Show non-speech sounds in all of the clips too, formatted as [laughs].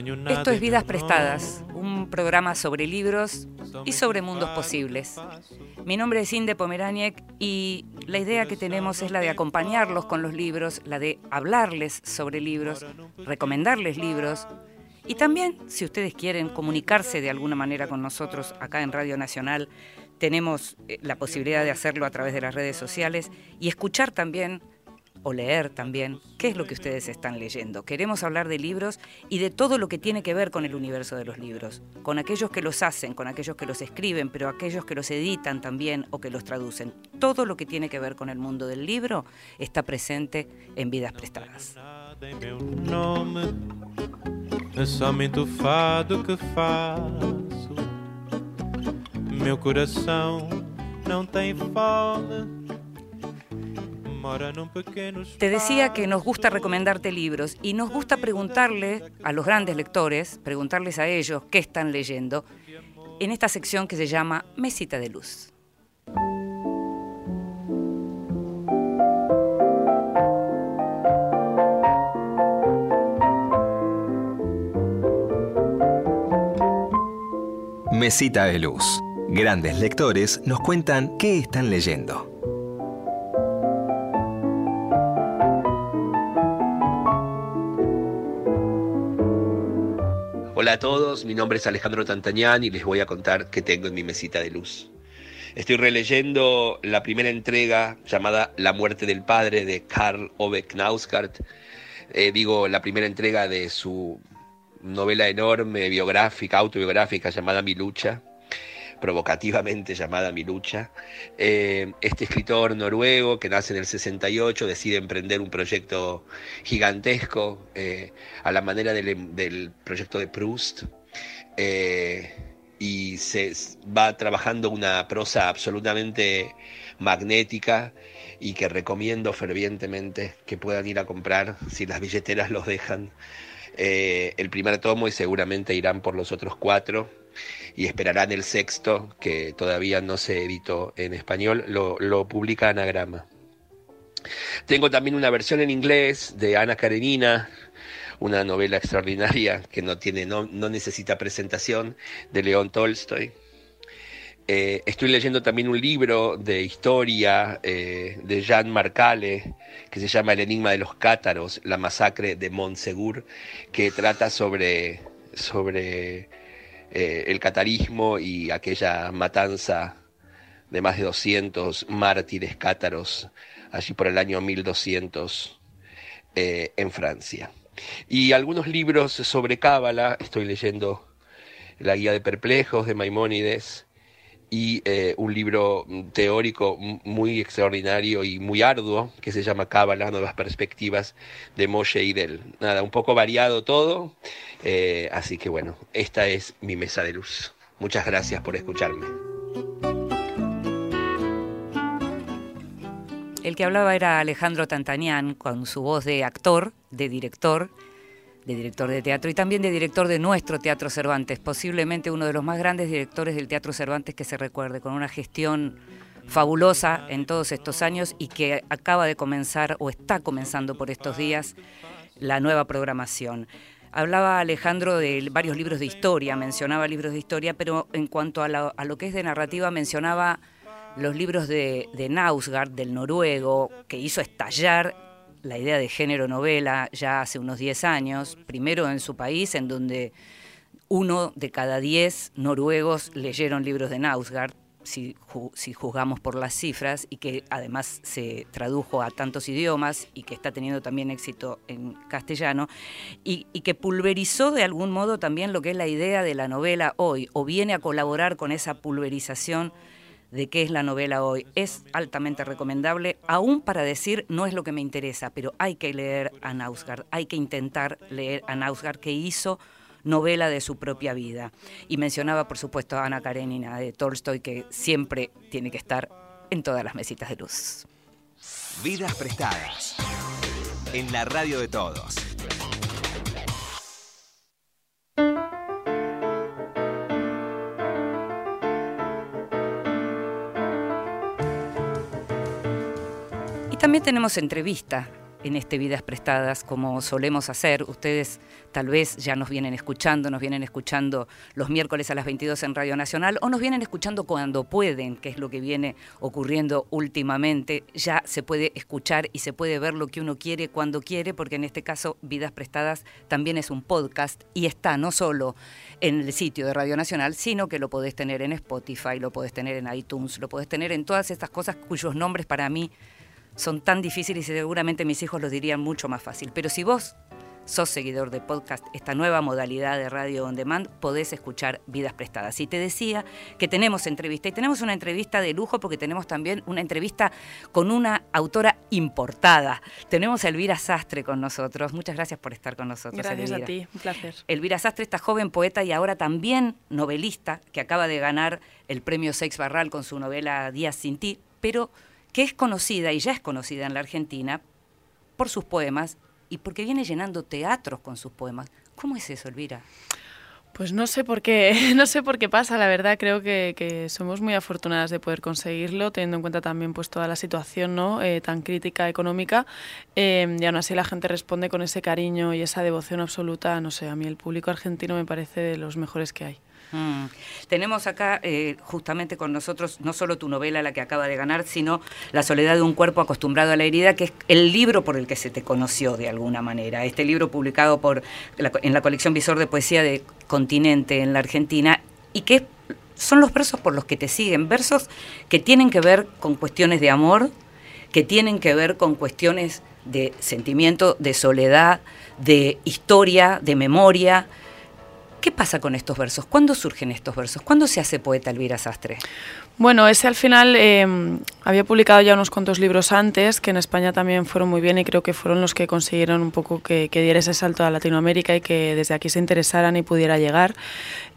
Esto es Vidas Prestadas, un programa sobre libros y sobre mundos posibles. Mi nombre es Inde Pomeraniec y la idea que tenemos es la de acompañarlos con los libros, la de hablarles sobre libros, recomendarles libros. Y también, si ustedes quieren comunicarse de alguna manera con nosotros acá en Radio Nacional, tenemos eh, la posibilidad de hacerlo a través de las redes sociales y escuchar también o leer también qué es lo que ustedes están leyendo. Queremos hablar de libros y de todo lo que tiene que ver con el universo de los libros, con aquellos que los hacen, con aquellos que los escriben, pero aquellos que los editan también o que los traducen. Todo lo que tiene que ver con el mundo del libro está presente en Vidas Prestadas. Te decía que nos gusta recomendarte libros y nos gusta preguntarle a los grandes lectores, preguntarles a ellos qué están leyendo, en esta sección que se llama Mesita de Luz. Mesita de Luz. Grandes lectores nos cuentan qué están leyendo. Hola a todos, mi nombre es Alejandro Tantañán y les voy a contar qué tengo en mi mesita de luz. Estoy releyendo la primera entrega llamada La muerte del padre de Karl Ove Knausgaard. Eh, digo, la primera entrega de su novela enorme, biográfica, autobiográfica llamada Mi lucha provocativamente llamada Mi lucha. Eh, este escritor noruego que nace en el 68 decide emprender un proyecto gigantesco eh, a la manera del, proyecto de Proust. Eh, y se va trabajando una prosa absolutamente magnética y que recomiendo fervientemente que puedan ir a comprar si las billeteras los dejan el primer tomo y seguramente irán por los otros cuatro y esperarán el sexto, que todavía no se editó en español, lo, lo publica Anagrama. Tengo también una versión en inglés de Ana Karenina, una novela extraordinaria que no, tiene, no, necesita presentación, de León Tolstoy. Eh, estoy leyendo también un libro de historia eh, de Jean Marcale que se llama El enigma de los cátaros, la masacre de Montsegur, que trata sobre, sobre eh, el catarismo y aquella matanza de más de 200 mártires cátaros allí por el año 1200 eh, en Francia. Y algunos libros sobre Cábala, estoy leyendo La Guía de Perplejos de Maimónides, y eh, un libro teórico muy extraordinario y muy arduo que se llama Cábala, Nuevas Perspectivas de Moshe Idel. Nada, un poco variado todo, eh, así que bueno, esta es mi mesa de luz. Muchas gracias por escucharme. El que hablaba era Alejandro Tantanian con su voz de actor, de director de director de teatro y también de director de nuestro Teatro Cervantes, posiblemente uno de los más grandes directores del Teatro Cervantes que se recuerde, con una gestión fabulosa en todos estos años y que acaba de comenzar o está comenzando por estos días la nueva programación. Hablaba Alejandro de varios libros de historia, mencionaba libros de historia, pero en cuanto a, lo que es de narrativa mencionaba los libros de, de del noruego, que hizo estallar la idea de género novela ya hace unos 10 años, primero en su país, en donde uno de cada 10 noruegos leyeron libros de Nausgard, si, juzgamos por las cifras, y que además se tradujo a tantos idiomas y que está teniendo también éxito en castellano, y, y, que pulverizó de algún modo también lo que es la idea de la novela hoy, o viene a colaborar con esa pulverización de qué es la novela hoy. Es altamente recomendable, aún para decir no es lo que me interesa, pero hay que leer a Nausgard, hay que intentar leer a Nausgard que hizo novela de su propia vida. Y mencionaba, por supuesto, a Ana Karenina de Tolstoy, que siempre tiene que estar en todas las mesitas de luz. Vidas prestadas en la radio de todos. También tenemos entrevista. en este Vidas Prestadas como solemos hacer. Ustedes tal vez ya nos vienen escuchando, nos vienen escuchando los miércoles a las 22 en Radio Nacional o nos vienen escuchando cuando pueden, que es lo que viene ocurriendo últimamente. Ya se puede escuchar y se puede ver lo que uno quiere cuando quiere, porque en este caso Vidas Prestadas también es un podcast y está no solo en el sitio de Radio Nacional, sino que lo podés tener en Spotify, lo podés tener en iTunes, lo podés tener en todas estas cosas cuyos nombres para mí son tan difíciles y seguramente mis hijos los dirían mucho más fácil. Pero si vos sos seguidor de podcast, esta nueva modalidad de radio on demand, podés escuchar Vidas Prestadas. Y te decía que tenemos entrevista, y tenemos una entrevista de lujo porque tenemos también una entrevista con una autora importada. Tenemos a Elvira Sastre con nosotros. Muchas gracias por estar con nosotros. Gracias a ti, un placer. Elvira Sastre, esta joven poeta y ahora también novelista, que acaba de ganar el premio Seix Barral con su novela Días sin ti, pero que es conocida y ya es conocida en la Argentina por sus poemas y porque viene llenando teatros con sus poemas. ¿Cómo es eso, Elvira? Pues no sé por qué, [laughs] no sé por qué pasa, la verdad creo que, somos muy afortunadas de poder conseguirlo, teniendo en cuenta también pues toda la situación ¿no? Eh, tan crítica económica, eh, y aún así la gente responde con ese cariño y esa devoción absoluta, no sé, a mí el público argentino me parece de los mejores que hay. Mm. Tenemos acá eh, justamente con nosotros no solo tu novela, la que acaba de ganar, sino La soledad de un cuerpo acostumbrado a la herida, que es el libro por el que se te conoció de alguna manera. Este libro publicado por en la colección Visor de Poesía de Continente en la Argentina y que son los versos por los que te siguen, versos que tienen que ver con cuestiones de amor, que tienen que ver con cuestiones de sentimiento, de soledad, de historia, de memoria, ¿Qué pasa con estos versos? ¿Cuándo surgen estos versos? ¿Cuándo se hace poeta Elvira Sastre? Bueno, ese al final eh, había publicado ya unos cuantos libros antes, que en España también fueron muy bien y creo que fueron los que consiguieron un poco que, diera ese salto a Latinoamérica y que desde aquí se interesaran y pudiera llegar.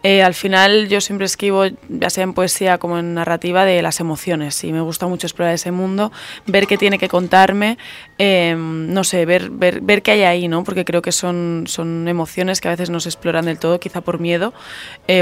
Eh, al final yo siempre escribo, ya sea en poesía como en narrativa, de las emociones y me gusta mucho explorar ese mundo, ver qué tiene que contarme, eh, no sé, ver, ver, ver qué hay ahí, ¿no? porque creo que son, son emociones que a veces no se exploran del todo, quizá por miedo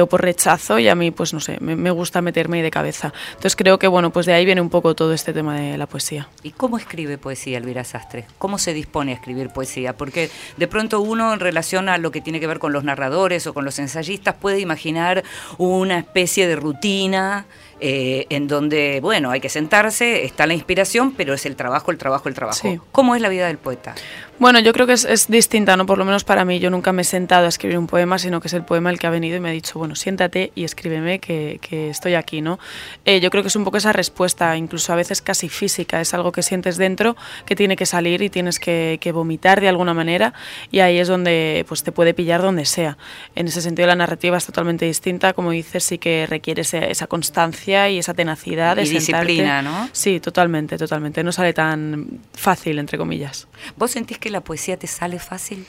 o por rechazo y a mí, pues no sé, me, me gusta meterme de cabeza. Entonces creo que bueno, pues de ahí viene un poco todo este tema de la poesía. ¿Y cómo escribe poesía Elvira Sastre? ¿Cómo se dispone a escribir poesía? Porque de pronto uno en relación a lo que tiene que ver con los narradores o con los ensayistas puede imaginar una especie de rutina eh, en donde, bueno, hay que sentarse, está la inspiración, pero es el trabajo, el trabajo, el trabajo. ¿Cómo es la vida del poeta? Bueno, yo creo que es, distinta, ¿no? Por lo menos para mí, yo nunca me he sentado a escribir un poema, sino que es el poema el que ha venido y me ha dicho, bueno, siéntate y escríbeme que, estoy aquí, ¿no? Eh, yo creo que es un poco esa respuesta, incluso a veces casi física, es algo que sientes dentro, que tiene que salir y tienes que, vomitar de alguna manera y ahí es donde pues te puede pillar donde sea. En ese sentido la narrativa es totalmente distinta, como dices, sí que requiere esa constancia y esa tenacidad de y disciplina, ¿no? Sí, totalmente, totalmente. No sale tan fácil, entre comillas. ¿Vos sentís que la poesía te sale fácil?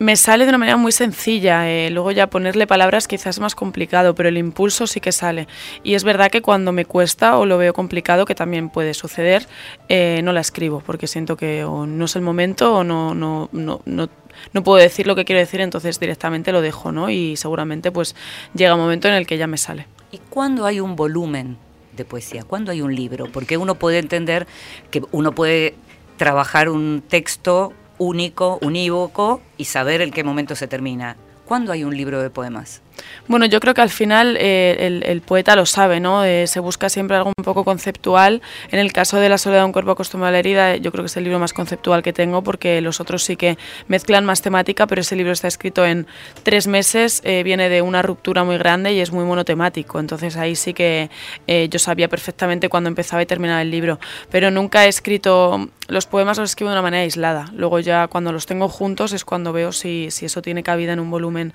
Me sale de una manera muy sencilla, eh, luego ya ponerle palabras quizás es más complicado, pero el impulso sí que sale. Y es verdad que cuando me cuesta o lo veo complicado, que también puede suceder, eh, no la escribo, porque siento que no es el momento o no, no, no, no, no puedo decir lo que quiero decir, entonces directamente lo dejo, ¿no? Y seguramente pues llega un momento en el que ya me sale. ¿Y cuándo hay un volumen de poesía? ¿Cuándo hay un libro? Porque uno puede entender que uno puede trabajar un texto único, unívoco y saber en qué momento se termina. ¿Cuándo hay un libro de poemas? Bueno, yo creo que al final eh, el, poeta lo sabe, ¿no? Eh, se busca siempre algo un poco conceptual. En el caso de La soledad de un cuerpo acostumbrado a la herida, yo creo que es el libro más conceptual que tengo porque los otros sí que mezclan más temática, pero ese libro está escrito en tres meses, eh, viene de una ruptura muy grande y es muy monotemático. Entonces ahí sí que yo sabía perfectamente cuándo empezaba y terminaba el libro. Pero nunca he escrito, los poemas los escribo de una manera aislada. Luego ya cuando los tengo juntos es cuando veo si, si eso tiene cabida en un volumen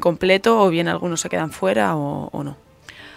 completo o bien algunos se quedan fuera o, no.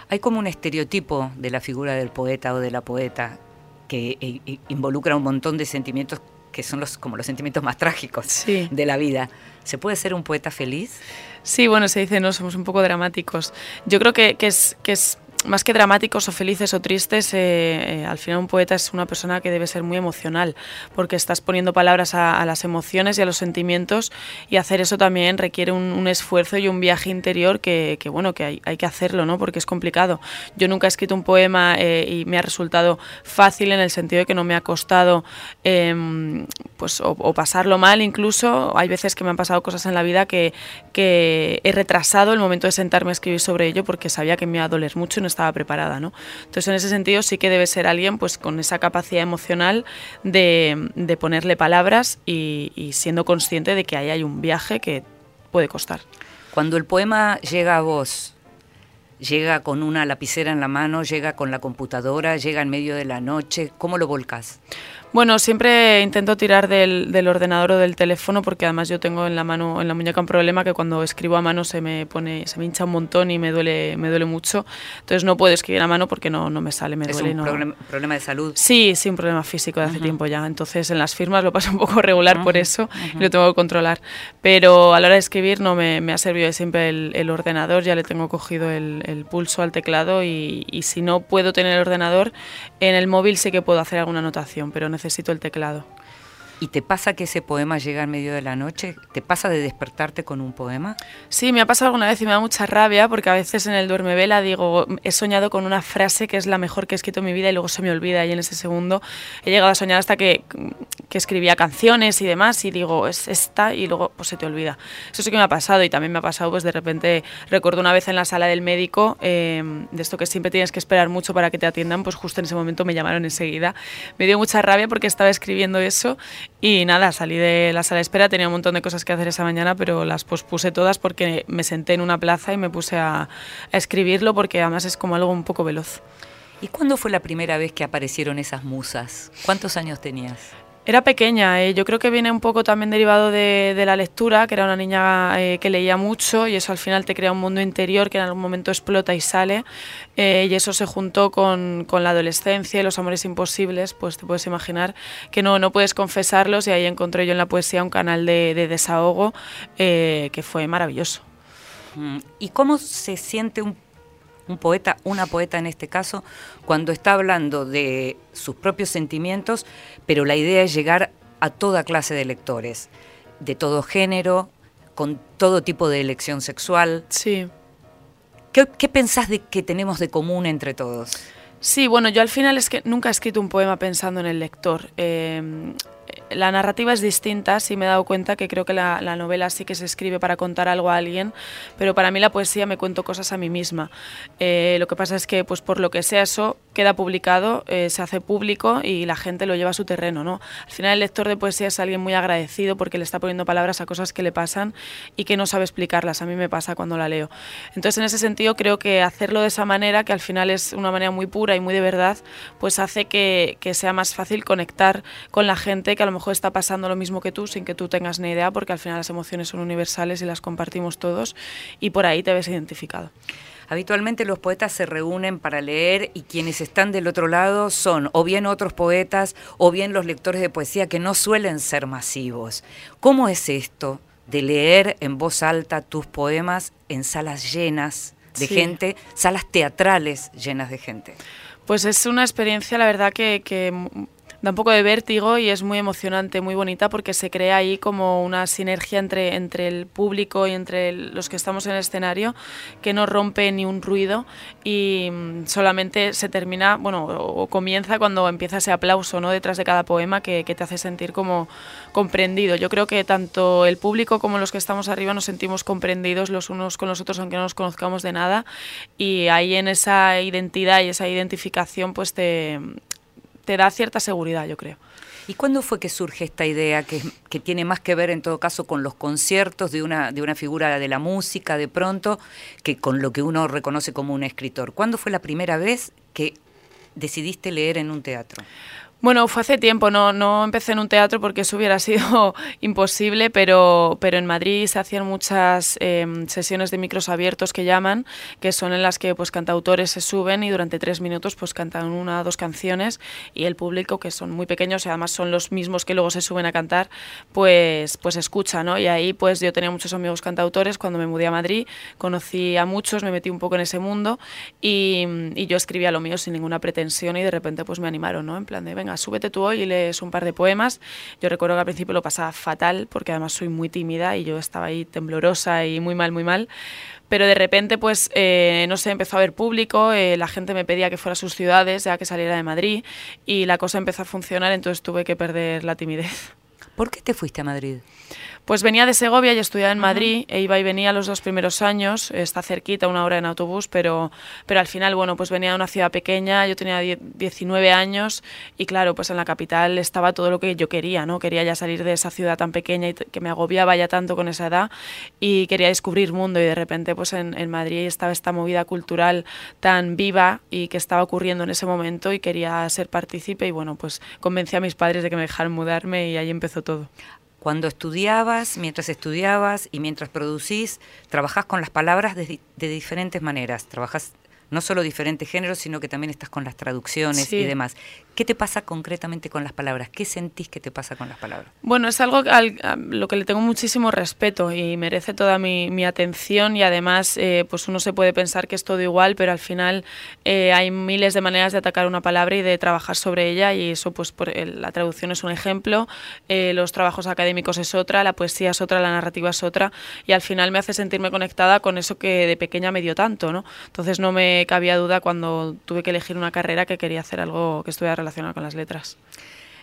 Hay como un estereotipo de la figura del poeta o de la poeta que eh, involucra un montón de sentimientos que son los, como los sentimientos más trágicos de la vida. ¿Se puede ser un poeta feliz? Sí, bueno, se dice, no, somos un poco dramáticos. Yo creo que, es, que es más que dramáticos o felices o tristes, eh, al final un poeta es una persona que debe ser muy emocional, porque estás poniendo palabras a, las emociones y a los sentimientos y hacer eso también requiere un, esfuerzo y un viaje interior que, bueno, que hay, que hacerlo, ¿no? Porque es complicado. Yo nunca he escrito un poema y me ha resultado fácil en el sentido de que no me ha costado em, pues, o, pasarlo mal incluso. Hay veces que me han pasado cosas en la vida que, que he retrasado el momento de sentarme a escribir sobre ello porque sabía que me iba a doler mucho no estaba preparada. ¿no? Entonces, en ese sentido, sí que debe ser alguien pues, con esa capacidad emocional de, ponerle palabras y, y siendo consciente de que ahí hay un viaje que puede costar. Cuando el poema llega a vos, llega con una lapicera en la mano, llega con la computadora, llega en medio de la noche, ¿cómo lo volcas? Bueno, siempre intento tirar del, del, ordenador o del teléfono porque además yo tengo en la mano, en la muñeca un problema que cuando escribo a mano se me pone, se me hincha un montón y me duele, me duele mucho. Entonces no puedo escribir a mano porque no, no me sale, me ¿Es duele. un problema, problema, de salud? Sí, sí, un problema físico de hace tiempo ya. Entonces en las firmas lo paso un poco [laughs] regular por eso y lo tengo que controlar. Pero a la hora de escribir no me, me ha servido siempre el, el, ordenador, ya le tengo cogido el, el pulso al teclado y, y si no puedo tener el ordenador, en el móvil sí que puedo hacer alguna anotación, pero necesito el teclado. ¿Y te pasa que ese poema llega en medio de la noche? ¿Te pasa de despertarte con un poema? Sí, me ha pasado alguna vez y me da mucha rabia porque a veces en el duerme vela digo, he soñado con una frase que es la mejor que he escrito en mi vida y luego se me olvida y en ese segundo he llegado a soñar hasta que, escribía canciones y demás y digo, es esta y luego pues se te olvida. Eso sí que me ha pasado y también me ha pasado pues de repente, recuerdo una vez en la sala del médico, eh, de esto que siempre tienes que esperar mucho para que te atiendan, pues justo en ese momento me llamaron enseguida. Me dio mucha rabia porque estaba escribiendo eso y nada, salí de la sala de espera, tenía un montón de cosas que hacer esa mañana, pero las pospuse todas porque me senté en una plaza y me puse a, escribirlo porque además es como algo un poco veloz. ¿Y cuándo fue la primera vez que aparecieron esas musas? ¿Cuántos años tenías? Era pequeña, eh. yo creo que viene un poco también derivado de, de la lectura, que era una niña eh, que leía mucho y eso al final te crea un mundo interior que en algún momento explota y sale eh, y eso se juntó con, con, la adolescencia y los amores imposibles, pues te puedes imaginar que no, no puedes confesarlos y ahí encontré yo en la poesía un canal de, de desahogo eh, que fue maravilloso. Mm, ¿Y cómo se siente un un poeta, una poeta en este caso, cuando está hablando de sus propios sentimientos, pero la idea es llegar a toda clase de lectores, de todo género, con todo tipo de elección sexual. Sí. ¿Qué, qué pensás de que tenemos de común entre todos? Sí, bueno, yo al final es que nunca he escrito un poema pensando en el lector. Eh, la narrativa es distinta, sí me he dado cuenta que creo que la, la, novela sí que se escribe para contar algo a alguien, pero para mí la poesía me cuento cosas a mí misma. Eh, lo que pasa es que, pues por lo que sea eso, queda publicado, eh, se hace público y la gente lo lleva a su terreno. ¿no? Al final el lector de poesía es alguien muy agradecido porque le está poniendo palabras a cosas que le pasan y que no sabe explicarlas. A mí me pasa cuando la leo. Entonces en ese sentido creo que hacerlo de esa manera, que al final es una manera muy pura y muy de verdad, pues hace que, que sea más fácil conectar con la gente que a lo mejor está pasando lo mismo que tú sin que tú tengas ni idea porque al final las emociones son universales y las compartimos todos y por ahí te ves identificado. Habitualmente los poetas se reúnen para leer y quienes están del otro lado son o bien otros poetas o bien los lectores de poesía que no suelen ser masivos. ¿Cómo es esto de leer en voz alta tus poemas en salas llenas de sí. gente, salas teatrales llenas de gente? Pues es una experiencia, la verdad, que, que da un poco de vértigo y es muy emocionante, muy bonita porque se crea ahí como una sinergia entre, entre el público y entre los que estamos en el escenario que no rompe ni un ruido y solamente se termina, bueno, o comienza cuando empieza ese aplauso ¿no? detrás de cada poema que, que te hace sentir como comprendido. Yo creo que tanto el público como los que estamos arriba nos sentimos comprendidos los unos con los otros aunque no nos conozcamos de nada y ahí en esa identidad y esa identificación pues te, te da cierta seguridad, yo creo. ¿Y cuándo fue que surge esta idea que, que, tiene más que ver en todo caso con los conciertos de una, de una figura de la música de pronto que con lo que uno reconoce como un escritor? ¿Cuándo fue la primera vez que decidiste leer en un teatro? Bueno, fue hace tiempo, no, no empecé en un teatro porque eso hubiera [laughs] sido imposible, pero, pero en Madrid se hacían muchas em, sesiones de micros abiertos que llaman, que son en las que pues cantautores se suben y durante tres minutos pues cantan una o dos canciones y el público, que son muy pequeños y además son los mismos que luego se suben a cantar, pues, pues escucha, ¿no? Y ahí pues yo tenía muchos amigos cantautores, cuando me mudé a Madrid conocí a muchos, me metí un poco en ese mundo y, y yo escribía lo mío sin ninguna pretensión y de repente pues me animaron, ¿no? En plan de, venga, súbete tú hoy y lees un par de poemas. Yo recuerdo que al principio lo pasaba fatal porque además soy muy tímida y yo estaba ahí temblorosa y muy mal, muy mal. Pero de repente, pues, eh, no sé, empezó a haber público, eh, la gente me pedía que fuera a sus ciudades, ya que saliera de Madrid, y la cosa empezó a funcionar, entonces tuve que perder la timidez. ¿Por qué te fuiste a Madrid? Pues venía de Segovia y estudiaba en Madrid, e iba y venía los dos primeros años, está cerquita, una hora en autobús, pero, pero al final, bueno, pues venía de una ciudad pequeña, yo tenía 19 años y claro, pues en la capital estaba todo lo que yo quería, ¿no? Quería ya salir de esa ciudad tan pequeña y que me agobiaba ya tanto con esa edad y quería descubrir mundo y de repente pues en, en Madrid estaba esta movida cultural tan viva y que estaba ocurriendo en ese momento y quería ser partícipe y bueno, pues convencí a mis padres de que me dejaran mudarme y ahí empezó todo. Cuando estudiabas, mientras estudiabas y mientras producís, trabajás con las palabras de, de diferentes maneras. Trabajás no solo diferentes géneros, sino que también estás con las traducciones Sí. y demás. ¿Qué te pasa concretamente con las palabras? ¿Qué sentís que te pasa con las palabras? Bueno, es algo al- a lo que le tengo muchísimo respeto y merece toda mi, mi atención y además eh, pues uno se puede pensar que es todo igual, pero al final eh, hay miles de maneras de atacar una palabra y de trabajar sobre ella y eso pues por la traducción es un ejemplo, eh, los trabajos académicos es otra, la poesía es otra, la narrativa es otra y al final me hace sentirme conectada con eso que de pequeña me dio tanto, ¿no? Entonces no me cabía duda cuando tuve que elegir una carrera que quería hacer algo que estuviera relacionado con las letras.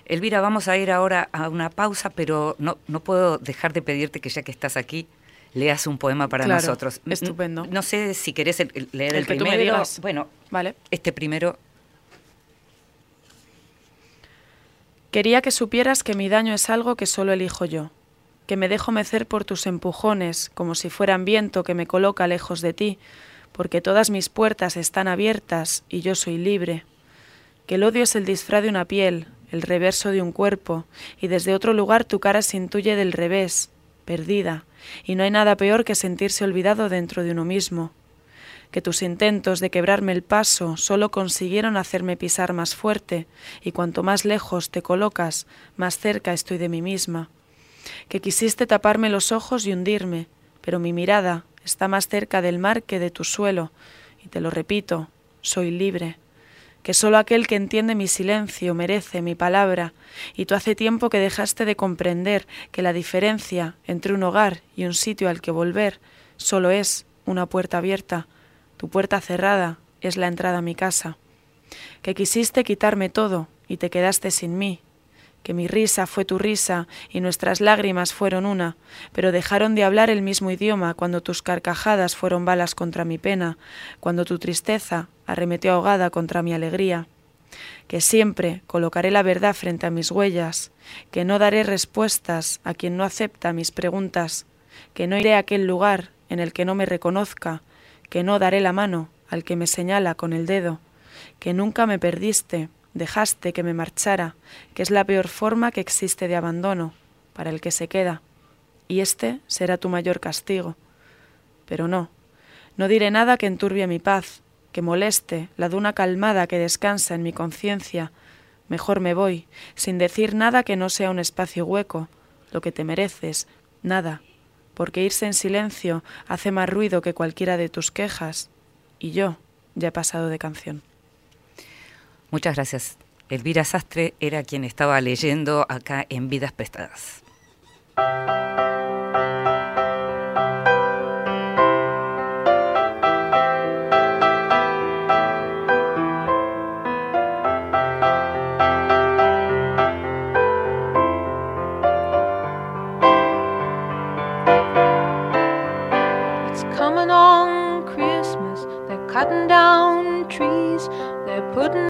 Elvira, vamos a ir ahora a una pausa, pero no, no puedo dejar de pedirte que ya que estás aquí, leas un poema para Claro, nosotros. N- estupendo. No sé si querés el- leer el, El que tú me primero. digas. Bueno, ¿Vale? este primero Quería que supieras que mi daño es algo que solo elijo yo, que me dejo mecer por tus empujones como si fueran viento que me coloca lejos de ti, porque todas mis puertas están abiertas y yo soy libre, que el odio es el disfraz de una piel, el reverso de un cuerpo, y desde otro lugar tu cara se intuye del revés, perdida, y no hay nada peor que sentirse olvidado dentro de uno mismo que tus intentos de quebrarme el paso solo consiguieron hacerme pisar más fuerte, y cuanto más lejos te colocas, más cerca estoy de mí misma. Que quisiste taparme los ojos y hundirme, pero mi mirada está más cerca del mar que de tu suelo, y te lo repito, soy libre. Que solo aquel que entiende mi silencio merece mi palabra, y tú hace tiempo que dejaste de comprender que la diferencia entre un hogar y un sitio al que volver solo es una puerta abierta, tu puerta cerrada es la entrada a mi casa. Que quisiste quitarme todo y te quedaste sin mí. Que mi risa fue tu risa y nuestras lágrimas fueron una, pero dejaron de hablar el mismo idioma cuando tus carcajadas fueron balas contra mi pena, cuando tu tristeza arremetió ahogada contra mi alegría. Que siempre colocaré la verdad frente a mis huellas, que no daré respuestas a quien no acepta mis preguntas, que no iré a aquel lugar en el que no me reconozca, que no daré la mano al que me señala con el dedo, que nunca me perdiste, dejaste que me marchara, que es la peor forma que existe de abandono para el que se queda, y este será tu mayor castigo. Pero no, no diré nada que enturbie mi paz, que moleste la duna calmada que descansa en mi conciencia. Mejor me voy, sin decir nada que no sea un espacio hueco, lo que te mereces, nada, porque irse en silencio hace más ruido que cualquiera de tus quejas, y yo ya he pasado de canción. Muchas gracias. Elvira Sastre era quien estaba leyendo acá en Vidas Prestadas. Cutting down trees. They're putting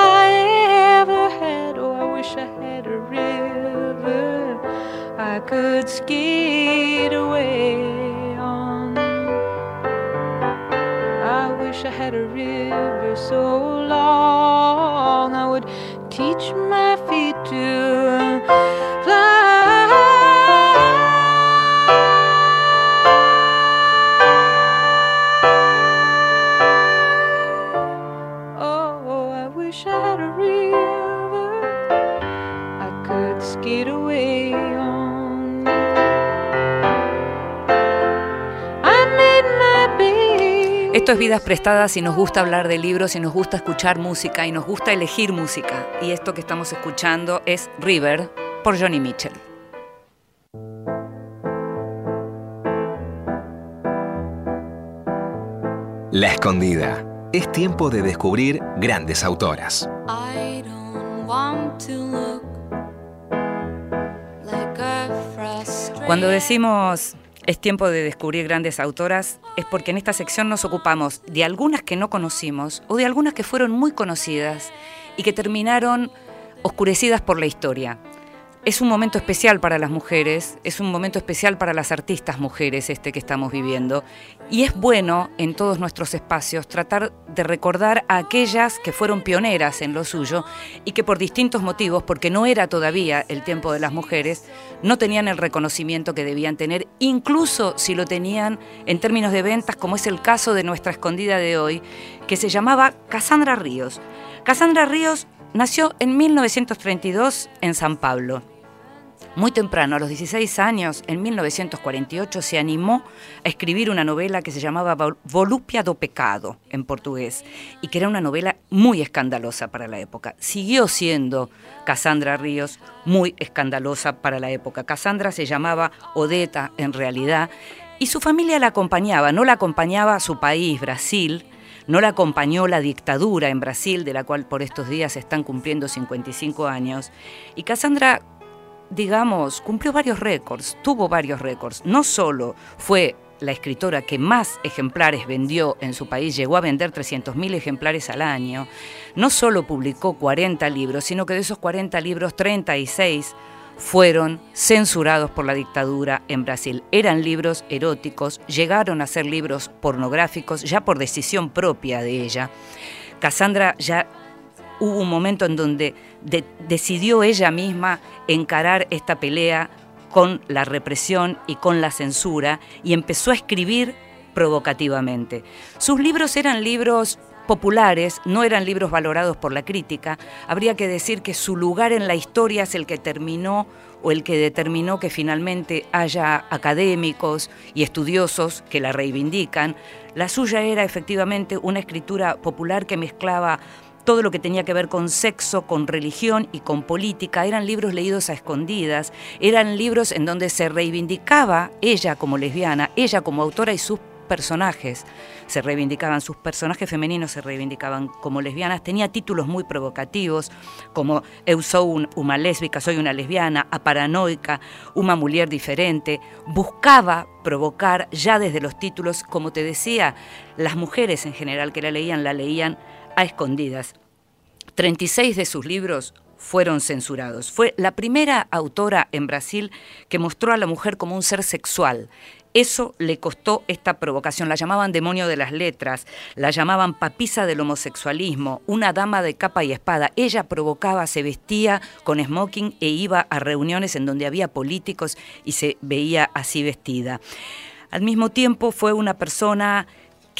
could skate away on. I wish I had a river so long I would teach my feet to fly. Oh, I wish I had a river I could skate away Esto es Vidas Prestadas y nos gusta hablar de libros y nos gusta escuchar música y nos gusta elegir música. Y esto que estamos escuchando es River por Johnny Mitchell. La escondida. Es tiempo de descubrir grandes autoras. Cuando decimos es tiempo de descubrir grandes autoras, es porque en esta sección nos ocupamos de algunas que no conocimos o de algunas que fueron muy conocidas y que terminaron oscurecidas por la historia es un momento especial para las mujeres, es un momento especial para las artistas mujeres este que estamos viviendo. Y es bueno en todos nuestros espacios tratar de recordar a aquellas que fueron pioneras en lo suyo y que por distintos motivos, porque no era todavía el tiempo de las mujeres, no tenían el reconocimiento que debían tener, incluso si lo tenían en términos de ventas, como es el caso de nuestra escondida de hoy, que se llamaba Cassandra Ríos. Cassandra Ríos nació en 1932 en San Pablo. Muy temprano, a los 16 años, en 1948, se animó a escribir una novela que se llamaba Volupia do Pecado, en portugués, y que era una novela muy escandalosa para la época. Siguió siendo Cassandra Ríos muy escandalosa para la época. Cassandra se llamaba Odeta en realidad, y su familia la acompañaba, no la acompañaba su país, Brasil, no la acompañó la dictadura en Brasil, de la cual por estos días se están cumpliendo 55 años. Y Cassandra digamos, cumplió varios récords, tuvo varios récords. No solo fue la escritora que más ejemplares vendió en su país, llegó a vender 300.000 ejemplares al año, no solo publicó 40 libros, sino que de esos 40 libros, 36 fueron censurados por la dictadura en Brasil. Eran libros eróticos, llegaron a ser libros pornográficos, ya por decisión propia de ella. Cassandra ya hubo un momento en donde decidió ella misma encarar esta pelea con la represión y con la censura y empezó a escribir provocativamente. Sus libros eran libros populares, no eran libros valorados por la crítica. Habría que decir que su lugar en la historia es el que terminó o el que determinó que finalmente haya académicos y estudiosos que la reivindican. La suya era efectivamente una escritura popular que mezclaba todo lo que tenía que ver con sexo, con religión y con política. Eran libros leídos a escondidas, eran libros en donde se reivindicaba ella como lesbiana, ella como autora y sus personajes. Se reivindicaban, sus personajes femeninos se reivindicaban como lesbianas, tenía títulos muy provocativos como Eu sou una lésbica, soy una lesbiana, a paranoica, una mujer diferente, buscaba provocar ya desde los títulos, como te decía, las mujeres en general que la leían, la leían a escondidas. 36 de sus libros fueron censurados. Fue la primera autora en Brasil que mostró a la mujer como un ser sexual. Eso le costó esta provocación. La llamaban demonio de las letras, la llamaban papisa del homosexualismo, una dama de capa y espada. Ella provocaba, se vestía con smoking e iba a reuniones en donde había políticos y se veía así vestida. Al mismo tiempo fue una persona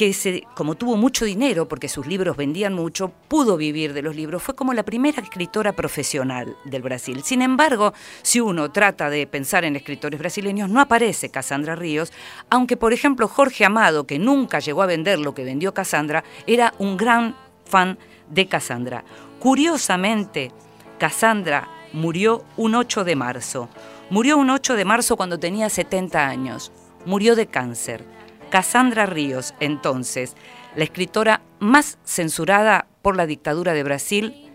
que como tuvo mucho dinero, porque sus libros vendían mucho, pudo vivir de los libros, fue como la primera escritora profesional del Brasil. Sin embargo, si uno trata de pensar en escritores brasileños, no aparece Cassandra Ríos, aunque por ejemplo Jorge Amado, que nunca llegó a vender lo que vendió Cassandra, era un gran fan de Cassandra. Curiosamente, Cassandra murió un 8 de marzo. Murió un 8 de marzo cuando tenía 70 años. Murió de cáncer. Cassandra Ríos, entonces, la escritora más censurada por la dictadura de Brasil,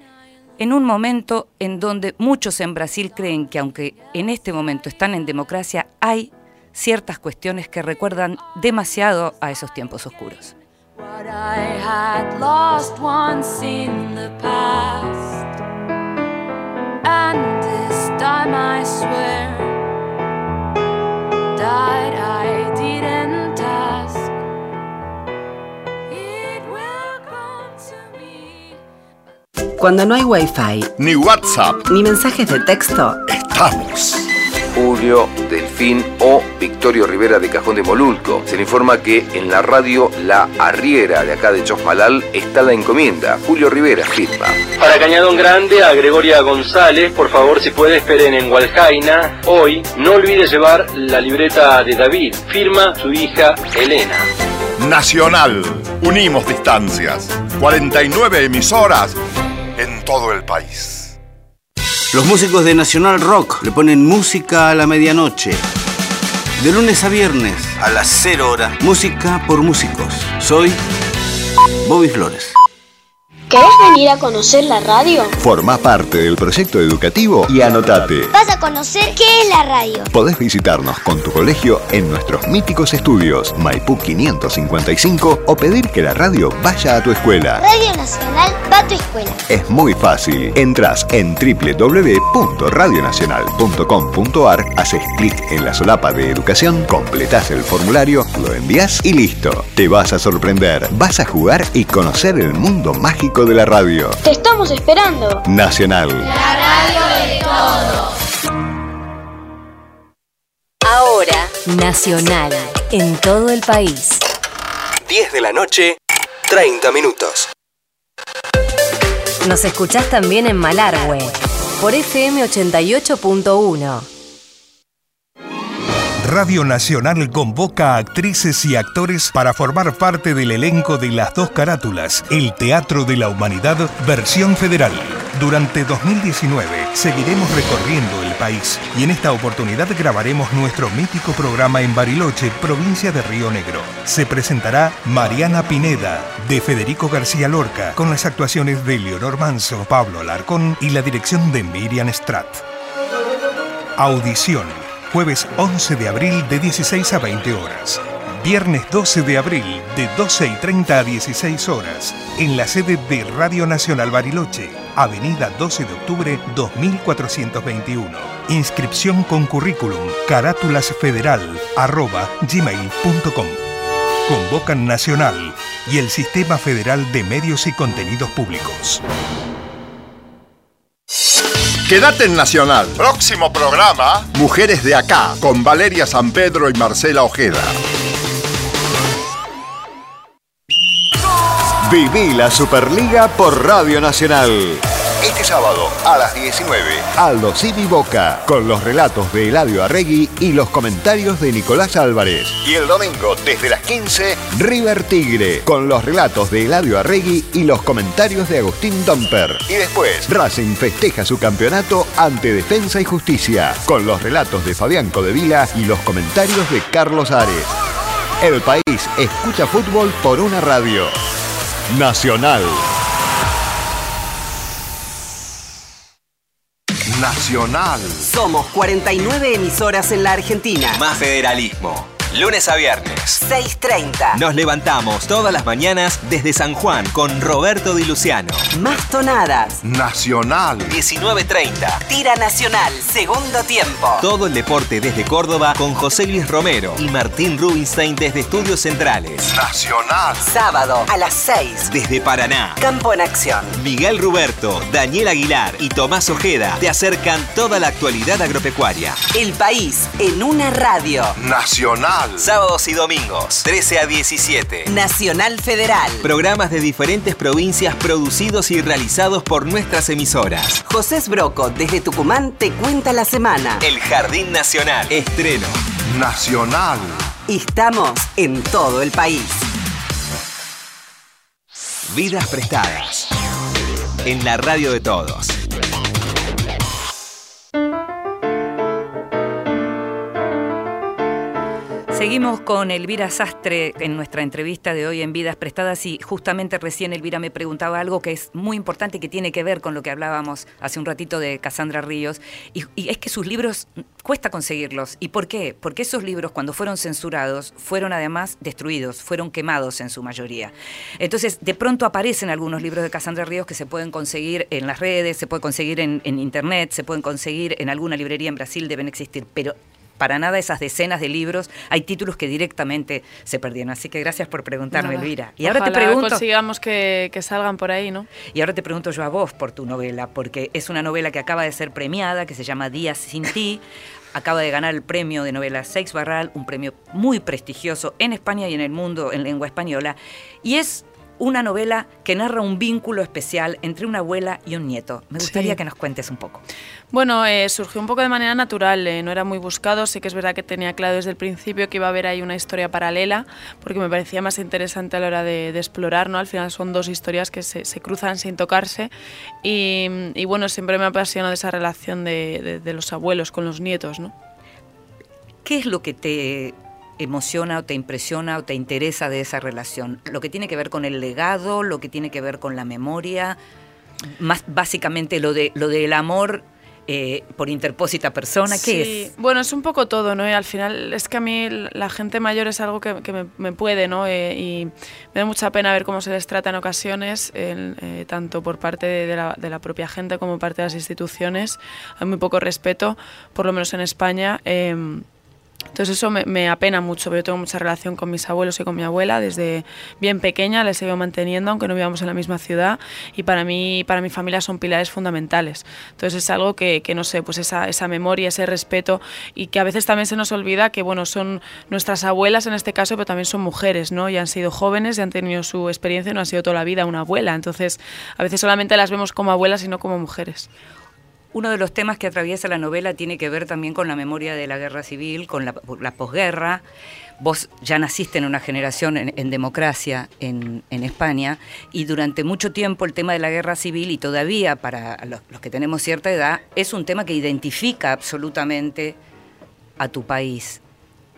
en un momento en donde muchos en Brasil creen que aunque en este momento están en democracia, hay ciertas cuestiones que recuerdan demasiado a esos tiempos oscuros. Cuando no hay wifi, ni WhatsApp, ni mensajes de texto, estamos. Julio Delfín o Victorio Rivera de Cajón de Molulco. Se le informa que en la radio La Arriera de acá de Chosmalal está la encomienda. Julio Rivera firma. Para Cañadón Grande, a Gregoria González, por favor, si puede, esperen en Hualjaina. Hoy, no olvide llevar la libreta de David. Firma su hija Elena. Nacional. Unimos distancias. 49 emisoras en todo el país. Los músicos de Nacional Rock le ponen música a la medianoche. De lunes a viernes, a las 0 horas, música por músicos. Soy Bobby Flores. ¿Querés venir a conocer la radio? Forma parte del proyecto educativo y anotate. Vas a conocer qué es la radio. Podés visitarnos con tu colegio en nuestros míticos estudios Maipú 555 o pedir que la radio vaya a tu escuela. Radio Nacional va a tu escuela. Es muy fácil. Entrás en www.radionacional.com.ar, haces clic en la solapa de educación, completás el formulario, lo envías y listo. Te vas a sorprender, vas a jugar y conocer el mundo mágico de la radio. Te estamos esperando. Nacional. La radio de todos. Ahora, Nacional, en todo el país. 10 de la noche, 30 minutos. Nos escuchás también en Malargüe, por FM 88.1. Radio Nacional convoca a actrices y actores para formar parte del elenco de las dos carátulas, el Teatro de la Humanidad, versión federal. Durante 2019 seguiremos recorriendo el país y en esta oportunidad grabaremos nuestro mítico programa en Bariloche, provincia de Río Negro. Se presentará Mariana Pineda, de Federico García Lorca, con las actuaciones de Leonor Manso, Pablo Alarcón y la dirección de Miriam Strat. Audición jueves 11 de abril de 16 a 20 horas. Viernes 12 de abril de 12 y 30 a 16 horas en la sede de Radio Nacional Bariloche, Avenida 12 de Octubre 2421. Inscripción con currículum carátulasfederal arroba gmail.com. Convocan Nacional y el Sistema Federal de Medios y Contenidos Públicos. Quédate en Nacional. Próximo programa, Mujeres de Acá, con Valeria San Pedro y Marcela Ojeda. Viví la Superliga por Radio Nacional. Este sábado a las 19, Aldo Civi Boca, con los relatos de Eladio Arregui y los comentarios de Nicolás Álvarez. Y el domingo, desde las 15, River Tigre, con los relatos de Eladio Arregui y los comentarios de Agustín Domper. Y después, Racing festeja su campeonato ante Defensa y Justicia, con los relatos de Fabián Codevila y los comentarios de Carlos Ares. El país escucha fútbol por una radio. Nacional. Nacional. Somos 49 emisoras en la Argentina. Más federalismo. Lunes a viernes. 6.30. Nos levantamos todas las mañanas desde San Juan con Roberto Di Luciano. Más tonadas. Nacional. 19.30. Tira Nacional. Segundo tiempo. Todo el deporte desde Córdoba con José Luis Romero y Martín Rubinstein desde Estudios Centrales. Nacional. Sábado a las 6. Desde Paraná. Campo en acción. Miguel Ruberto, Daniel Aguilar y Tomás Ojeda te acercan toda la actualidad agropecuaria. El país en una radio. Nacional. Sábados y domingos, 13 a 17. Nacional Federal. Programas de diferentes provincias producidos y realizados por nuestras emisoras. José Broco, desde Tucumán, te cuenta la semana. El Jardín Nacional. Estreno. Nacional. Estamos en todo el país. Vidas prestadas. En la radio de todos. Seguimos con Elvira Sastre en nuestra entrevista de hoy en Vidas Prestadas y justamente recién Elvira me preguntaba algo que es muy importante que tiene que ver con lo que hablábamos hace un ratito de Cassandra Ríos y, es que sus libros cuesta conseguirlos. ¿Y por qué? Porque esos libros cuando fueron censurados fueron además destruidos, fueron quemados en su mayoría. Entonces de pronto aparecen algunos libros de Cassandra Ríos que se pueden conseguir en las redes, se pueden conseguir en, en internet, se pueden conseguir en alguna librería en Brasil, deben existir, pero para nada esas decenas de libros, hay títulos que directamente se perdieron. Así que gracias por preguntarme, Nada. Elvira. Y Ojalá ahora te pregunto. consigamos que, que salgan por ahí, ¿no? Y ahora te pregunto yo a vos por tu novela, porque es una novela que acaba de ser premiada, que se llama Días sin ti. Acaba de ganar el premio de novela Seix Barral, un premio muy prestigioso en España y en el mundo en lengua española. Y es una novela que narra un vínculo especial entre una abuela y un nieto. Me gustaría Sí. que nos cuentes un poco. Bueno, eh, surgió un poco de manera natural, eh, no era muy buscado, sí que es verdad que tenía claro desde el principio que iba a haber ahí una historia paralela, porque me parecía más interesante a la hora de, de explorar, ¿no? Al final son dos historias que se, se cruzan sin tocarse y, y, bueno, siempre me ha apasionado esa relación de, de- de los abuelos con los nietos, ¿no? ¿Qué es lo que te emociona o te impresiona o te interesa de esa relación? ¿Lo que tiene que ver con el legado, lo que tiene que ver con la memoria? Más básicamente lo de lo del amor eh, por interpósita persona, ¿qué Sí, es? Bueno, es un poco todo, ¿no? Y al final es que a mí la gente mayor es algo que, que me, me puede, ¿no? Eh, y me da mucha pena ver cómo se les trata en ocasiones, eh, tanto por parte de, de la, de la propia gente como parte de las instituciones. Hay muy poco respeto, por lo menos en España. Entonces eso me, me apena mucho, pero yo tengo mucha relación con mis abuelos y con mi abuela desde bien pequeña, les he ido manteniendo, aunque no vivamos en la misma ciudad, y para mí, para mi familia son pilares fundamentales. Entonces es algo que, que no sé, pues esa, esa memoria, ese respeto, y que a veces también se nos olvida que, bueno, son nuestras abuelas en este caso, pero también son mujeres, ¿no? Y han sido jóvenes y han tenido su experiencia y no han sido toda la vida una abuela. Entonces a veces solamente las vemos como abuelas y no como mujeres. Uno de los temas que atraviesa la novela tiene que ver también con la memoria de la guerra civil, con la, posguerra. Vos ya naciste en una generación en, democracia en, España y durante mucho tiempo el tema de la guerra civil y todavía para los que tenemos cierta edad es un tema que identifica absolutamente a tu país.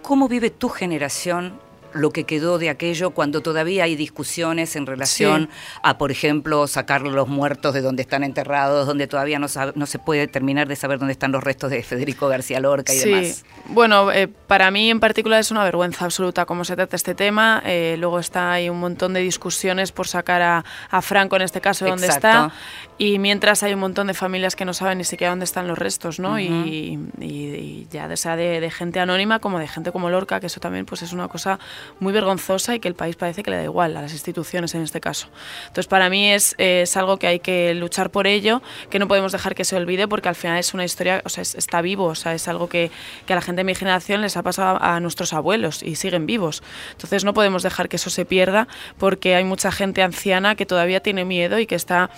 ¿Cómo vive tu generación lo que quedó de aquello cuando todavía hay discusiones en relación sí. a, por ejemplo, sacar los muertos de donde están enterrados, donde todavía no, no se puede terminar de saber dónde están los restos de Federico García Lorca y sí. demás. Bueno, eh, para mí en particular es una vergüenza absoluta cómo se trata este tema. Eh, luego está hay un montón de discusiones por sacar a, a Franco, en este caso, dónde está. Y mientras hay un montón de familias que no saben ni siquiera dónde están los restos, ¿no? Uh -huh. y, y, y, ya sea de, de, gente anónima como de gente como Lorca, que eso también pues es una cosa muy vergonzosa y que el país parece que le da igual a las instituciones en este caso. Entonces para mí es, es algo que hay que luchar por ello, que no podemos dejar que se olvide porque al final es una historia, o sea, es, está vivo, o sea, es algo que, que a la gente de mi generación les ha pasado a, a nuestros abuelos y siguen vivos. Entonces no podemos dejar que eso se pierda porque hay mucha gente anciana que todavía tiene miedo y que está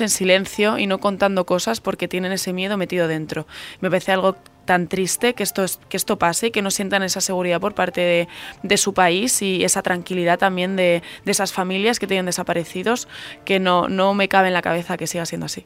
en silencio y no contando cosas porque tienen ese miedo metido dentro. Me parece algo tan triste que esto, que esto pase y que no sientan esa seguridad por parte de, de su país y esa tranquilidad también de, de, esas familias que tienen desaparecidos, que no, no me cabe en la cabeza que siga siendo así.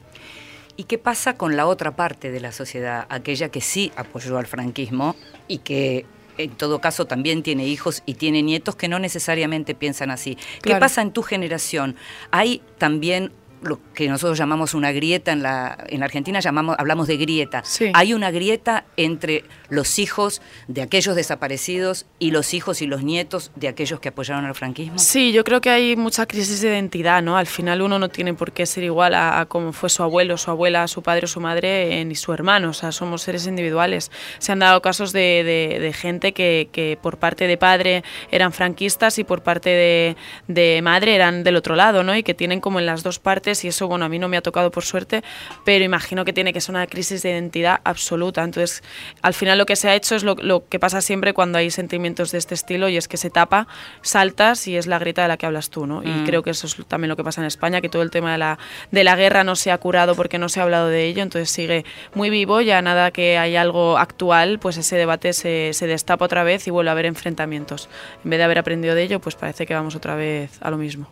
¿Y qué pasa con la otra parte de la sociedad, aquella que sí apoyó al franquismo y que en todo caso también tiene hijos y tiene nietos que no necesariamente piensan así. ¿Qué Claro. pasa en tu generación? Hay también lo que nosotros llamamos una grieta en la en la Argentina llamamos hablamos de grieta. Hay una grieta entre los hijos de aquellos desaparecidos y los hijos y los nietos de aquellos que apoyaron al franquismo. Sí, yo creo que hay mucha crisis de identidad, ¿no? Al final uno no tiene por qué ser igual a, a como fue su abuelo, su abuela, su padre o su madre, eh, ni su hermano, o sea, somos seres individuales. Se han dado casos de, de- de gente que, que por parte de padre eran franquistas y por parte de, de madre eran del otro lado, ¿no? Y que tienen como en las dos partes y eso, bueno, a mí no me ha tocado por suerte, pero imagino que tiene que ser una crisis de identidad absoluta. Entonces, al final lo que se ha hecho es lo, lo que pasa siempre cuando hay sentimientos de este estilo y es que se tapa, saltas y es la grieta de la que hablas tú, ¿no? Y Mm. creo que eso es también lo que pasa en España, que todo el tema de la, de la guerra no se ha curado porque no se ha hablado de ello, entonces sigue muy vivo, ya nada que hay algo actual, pues ese debate se, se destapa otra vez y vuelve a haber enfrentamientos. En vez de haber aprendido de ello, pues parece que vamos otra vez a lo mismo.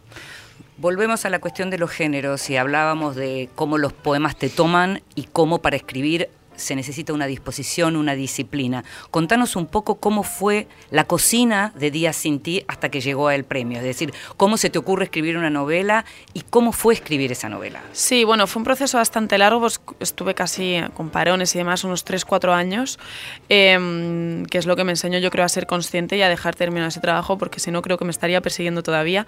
Volvemos a la cuestión de los géneros y hablábamos de cómo los poemas te toman y cómo para escribir se necesita una disposición, una disciplina. Contanos un poco cómo fue la cocina de Días sin ti hasta que llegó al premio, es decir, cómo se te ocurre escribir una novela y cómo fue escribir esa novela. Sí, bueno, fue un proceso bastante largo, pues estuve casi eh, con parones y demás unos 3-4 años, em, que es lo que me enseñó yo creo a ser consciente y a dejar terminar ese trabajo, porque si no creo que me estaría persiguiendo todavía.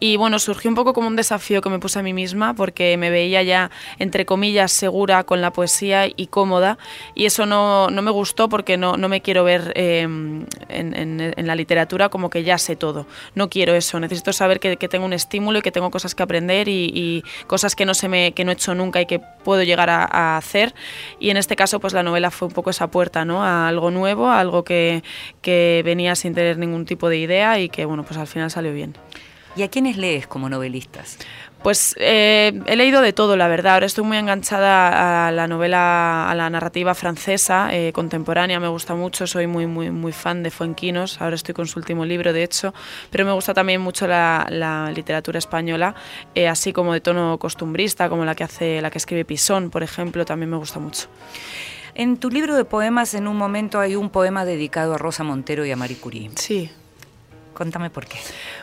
Y bueno, surgió un poco como un desafío que me puse a mí misma, porque me veía ya, entre comillas, segura con la poesía y cómoda, y eso no, no me gustó porque no, no me quiero ver em, en, en- la literatura como que ya sé todo. No quiero eso, necesito saber que, que tengo un estímulo y que tengo cosas que aprender y, cosas que no, se me, que no he hecho nunca y que puedo llegar a, a hacer. Y en este caso, pues la novela fue un poco esa puerta, ¿no? A algo nuevo, a algo que, que venía sin tener ningún tipo de idea y que, bueno, pues al final salió bien. ¿Y a quiénes lees como novelistas? Pues eh, he leído de todo, la verdad. Ahora estoy muy enganchada a la novela, a la narrativa francesa eh, contemporánea. Me gusta mucho, soy muy, muy, muy fan de Fuenquinos. Ahora estoy con su último libro, de hecho. Pero me gusta también mucho la, la literatura española, eh, así como de tono costumbrista, como la que hace, la que escribe Pisón, por ejemplo. También me gusta mucho. En tu libro de poemas, en un momento hay un poema dedicado a Rosa Montero y a Marie Curie. Sí. Contame por qué.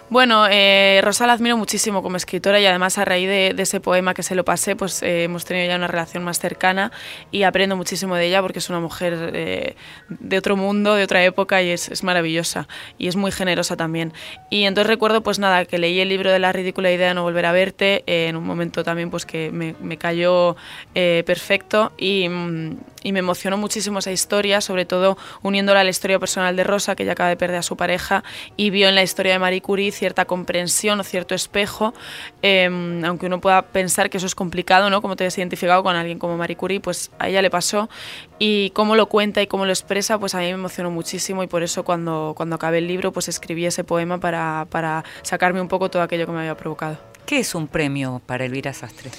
Bueno, eh, Rosa la admiro muchísimo como escritora y además a raíz de, ese poema que se lo pasé, pues eh, hemos tenido ya una relación más cercana y aprendo muchísimo de ella porque es una mujer eh, de otro mundo, de otra época y es, maravillosa y es muy generosa también. Y entonces recuerdo pues nada, que leí el libro de La ridícula idea de no volver a verte eh, en un momento también pues que me, me cayó perfecto y, mm, y me emocionó muchísimo esa historia, sobre todo uniéndola a la historia personal de Rosa, que ella acaba de perder a su pareja y vio en la historia de Marie Curie cierta comprensión o cierto espejo, eh, aunque uno pueda pensar que eso es complicado, ¿no? Como te has identificado con alguien como Marie Curie, pues a ella le pasó y cómo lo cuenta y cómo lo expresa, pues a mí me emocionó muchísimo y por eso cuando, cuando acabé el libro, pues escribí ese poema para, para sacarme un poco todo aquello que me había provocado. ¿Qué es un premio para Elvira Sastre?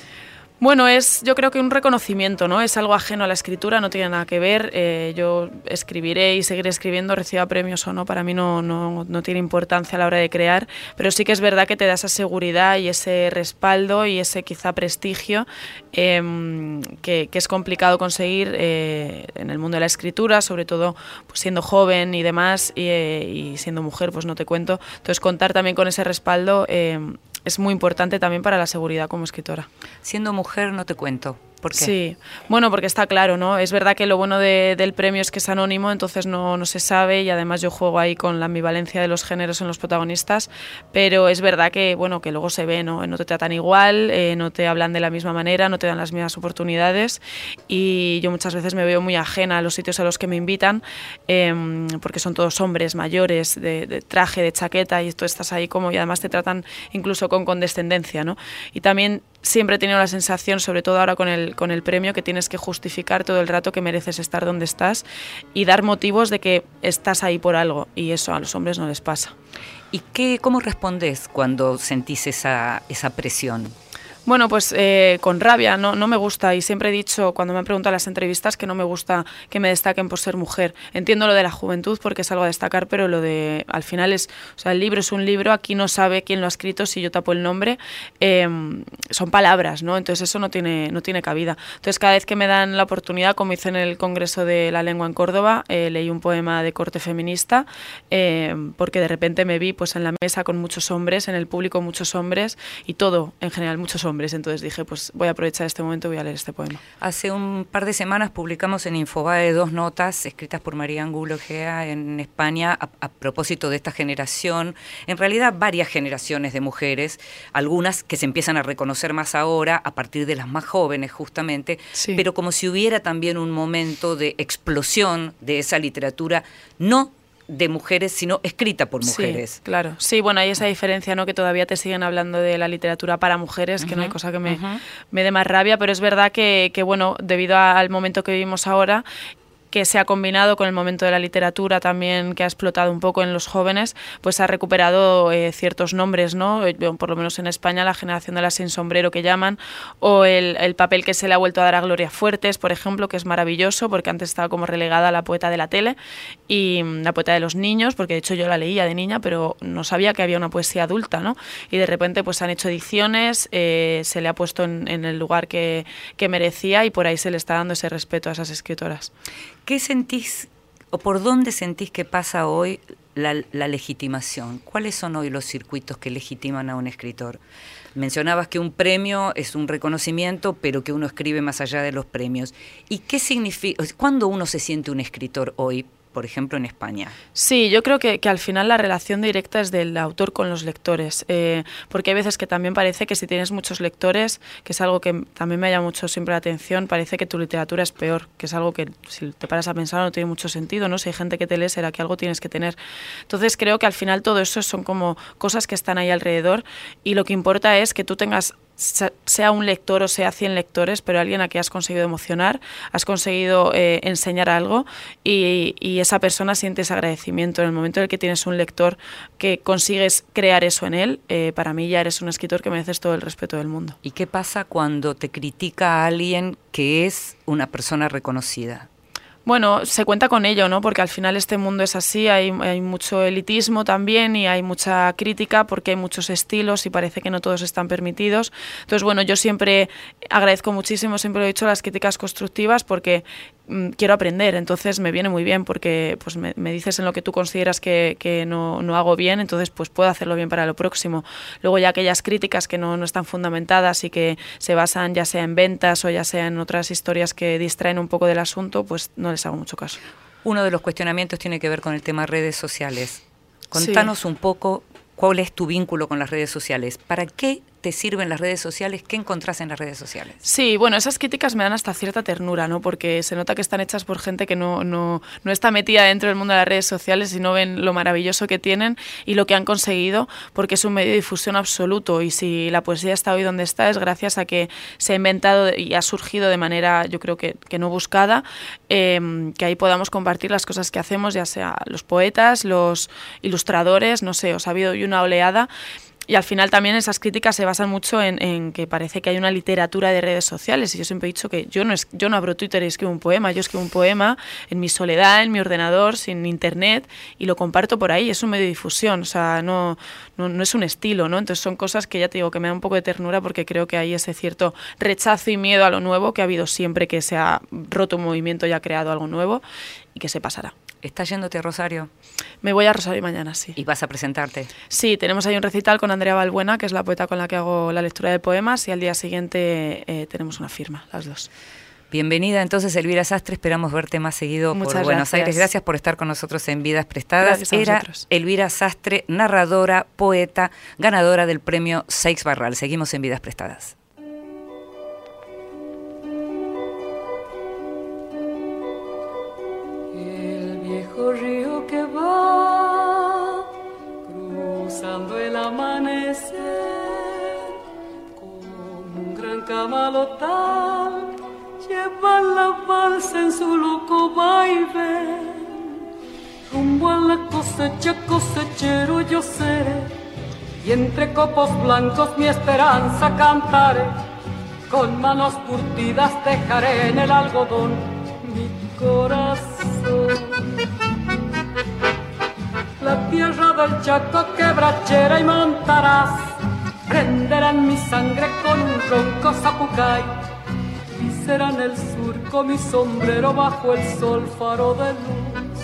Bueno, es yo creo que un reconocimiento, ¿no? Es algo ajeno a la escritura, no tiene nada que ver. Eh, yo escribiré y seguiré escribiendo, reciba premios o no, para mí no, no, no tiene importancia a la hora de crear, pero sí que es verdad que te da esa seguridad y ese respaldo y ese quizá prestigio em, que, es complicado conseguir eh, en el mundo de la escritura, sobre todo pues, siendo joven y demás, y, eh, y siendo mujer, pues no te cuento. Entonces contar también con ese respaldo em, es muy importante también para la seguridad como escritora. Siendo mujer, no te cuento. ¿Por qué? Sí, bueno, porque está claro, ¿no? Es verdad que lo bueno de- del premio es que es anónimo, entonces no, no se sabe y además yo juego ahí con la ambivalencia de los géneros en los protagonistas, pero es verdad que, bueno, que luego se ve, ¿no? No te tratan igual, eh, no te hablan de la misma manera, no te dan las mismas oportunidades y yo muchas veces me veo muy ajena a los sitios a los que me invitan em, porque son todos hombres mayores de, de traje, de chaqueta y tú estás ahí como y además te tratan incluso con condescendencia, ¿no? Y también siempre he tenido la sensación, sobre todo ahora con el, con el premio, que tienes que justificar todo el rato que mereces estar donde estás y dar motivos de que estás ahí por algo. Y eso a los hombres no les pasa. ¿Y qué, cómo respondes cuando sentís esa, esa presión? Bueno, pues eh, con rabia, no, no me gusta y siempre he dicho cuando me han preguntado las entrevistas que no me gusta que me destaquen por ser mujer. Entiendo lo de la juventud porque es algo a destacar, pero lo de al final es, o sea, el libro es un libro, aquí no sabe quién lo ha escrito si yo tapo el nombre, em, son palabras, ¿no? Entonces eso no tiene, no tiene cabida. Entonces cada vez que me dan la oportunidad, como hice en el Congreso de la Lengua en Córdoba, eh, leí un poema de corte feminista em, porque de repente me vi pues en la mesa con muchos hombres, en el público muchos hombres y todo en general muchos hombres entonces dije, pues voy a aprovechar este momento y voy a leer este poema. Hace un par de semanas publicamos en Infobae dos notas escritas por María Angulo Gea en España a, propósito de esta generación, en realidad varias generaciones de mujeres, algunas que se empiezan a reconocer más ahora a partir de las más jóvenes justamente, pero como si hubiera también un momento de explosión de esa literatura, no de mujeres, sino escrita por mujeres. Sí, claro. Sí, bueno, hay esa diferencia, ¿no? Que todavía te siguen hablando de la literatura para mujeres, que no hay cosa que me, me dé más rabia, pero es verdad que, que bueno, debido al momento que vivimos ahora que se ha combinado con el momento de la literatura también que ha explotado un poco en los jóvenes, pues ha recuperado eh, ciertos nombres, ¿no? Eh, por lo menos en España la generación de la sin sombrero que llaman, o el, papel que se le ha vuelto a dar a Gloria Fuertes, por ejemplo, que es maravilloso porque antes estaba como relegada a la poeta de la tele y mm, la poeta de los niños, porque de hecho yo la leía de niña, pero no sabía que había una poesía adulta, ¿no? Y de repente pues han hecho ediciones, eh, se le ha puesto en, el lugar que, que merecía y por ahí se le está dando ese respeto a esas escritoras. ¿Qué sentís o por dónde sentís que pasa hoy la, legitimación? ¿Cuáles son hoy los circuitos que legitiman a un escritor? Mencionabas que un premio es un reconocimiento, pero que uno escribe más allá de los premios. ¿Y qué significa, cuándo uno se siente un escritor hoy? Por ejemplo, en España. Sí, yo creo que, al final la relación directa es del autor con los lectores, eh, porque hay veces que también parece que si tienes muchos lectores, que es algo que también me llama mucho siempre la atención, parece que tu literatura es peor, que es algo que si te paras a pensar no tiene mucho sentido, ¿no? Si hay gente que te lee, será que algo tienes que tener. Entonces creo que al final todo eso son como cosas que están ahí alrededor y lo que importa es que tú tengas sea un lector o sea 100 lectores, pero alguien a quien has conseguido emocionar, has conseguido eh, enseñar algo y, esa persona siente agradecimiento. En el momento en el que tienes un lector que consigues crear eso en él, eh, para mí ya eres un escritor que mereces todo el respeto del mundo. ¿Y qué pasa cuando te critica a alguien que es una persona reconocida? Bueno, se cuenta con ello, ¿no? Porque al final este mundo es así, hay, mucho elitismo también y hay mucha crítica porque hay muchos estilos y parece que no todos están permitidos. Entonces, bueno, yo siempre agradezco muchísimo, siempre he dicho, las críticas constructivas porque Mm, quiero aprender, entonces me viene muy bien porque pues me, dices en lo que tú consideras que, que no, no, hago bien, entonces pues puedo hacerlo bien para lo próximo. Luego ya aquellas críticas que no, no, están fundamentadas y que se basan ya sea en ventas o ya sea en otras historias que distraen un poco del asunto, pues no les hago mucho caso. Uno de los cuestionamientos tiene que ver con el tema redes sociales. Contanos un poco cuál es tu vínculo con las redes sociales. ¿Para qué te sirven las redes sociales? ¿Qué encontrás en las redes sociales? Sí, bueno, esas críticas me dan hasta cierta ternura, ¿no? Porque se nota que están hechas por gente que no, no, no está metida dentro del mundo de las redes sociales y no ven lo maravilloso que tienen y lo que han conseguido, porque es un medio de difusión absoluto. Y si la poesía está hoy donde está, es gracias a que se ha inventado y ha surgido de manera, yo creo que, que no buscada, em, que ahí podamos compartir las cosas que hacemos, ya sea los poetas, los ilustradores, no sé, os ha habido una oleada y al final también esas críticas se basan mucho en, que parece que hay una literatura de redes sociales. Y yo siempre he dicho que yo no, es, yo no abro Twitter y escribo un poema. Yo escribo un poema en mi soledad, en mi ordenador, sin internet, y lo comparto por ahí. Es un medio de difusión, o sea, no, no, es un estilo, ¿no? Entonces son cosas que ya te digo que me dan un poco de ternura porque creo que hay ese cierto rechazo y miedo a lo nuevo que ha habido siempre que se ha roto un movimiento y ha creado algo nuevo y que se pasará. ¿Estás yéndote a Rosario? Me voy a Rosario mañana, sí. ¿Y vas a presentarte? Sí, tenemos ahí un recital con Andrea Balbuena, que es la poeta con la que hago la lectura de poemas, y al día siguiente eh, tenemos una firma, las dos. Bienvenida entonces Elvira Sastre, esperamos verte más seguido por Buenos Aires. Gracias por estar con nosotros en Vidas Prestadas. Era Elvira Sastre, narradora, poeta, ganadora del premio Seix Barral. Seguimos en Vidas Prestadas. Río que va cruzando el amanecer con un gran camalotal lleva la balsa en su loco vaivén rumbo a la cosecha cosechero yo seré y entre copos blancos mi esperanza cantaré. Con manos curtidas dejaré en el algodón mi corazón. La tierra del Chaco quebrachera y montarás, prenderán mi sangre con un ronco zapucay. Y será en el surco mi sombrero bajo el sol faro de luz.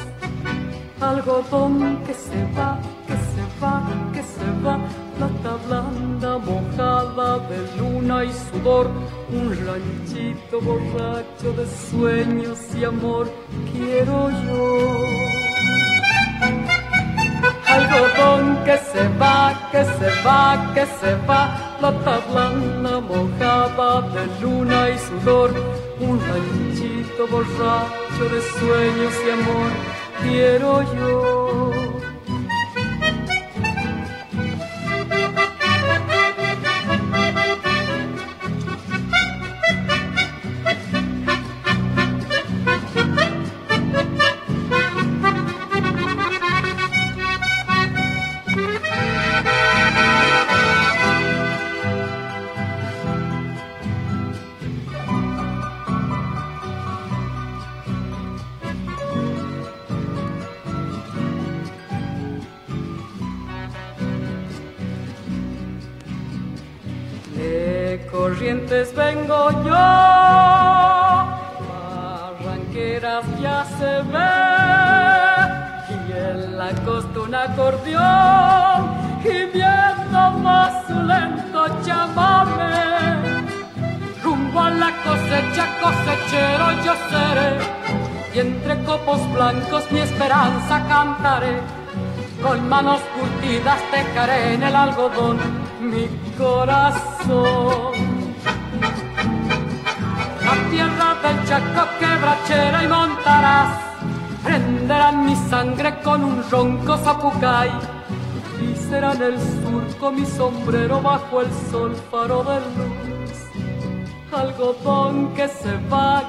Algodón que se va, que se va, que se va, plata blanda mojada de luna y sudor, un ranchito borracho de sueños y amor, quiero yo. Algodón que se va, que se va, que se va, plata blanda mojada de luna y sudor, un ranchito borracho de sueños y amor, quiero yo. Cantaré. Con manos curtidas dejaré en el algodón mi corazón. La tierra del Chaco quebrachera y montarás, prenderán mi sangre con un ronco zapucay. Y será en el surco mi sombrero bajo el sol faro de luz. Algodón que se va,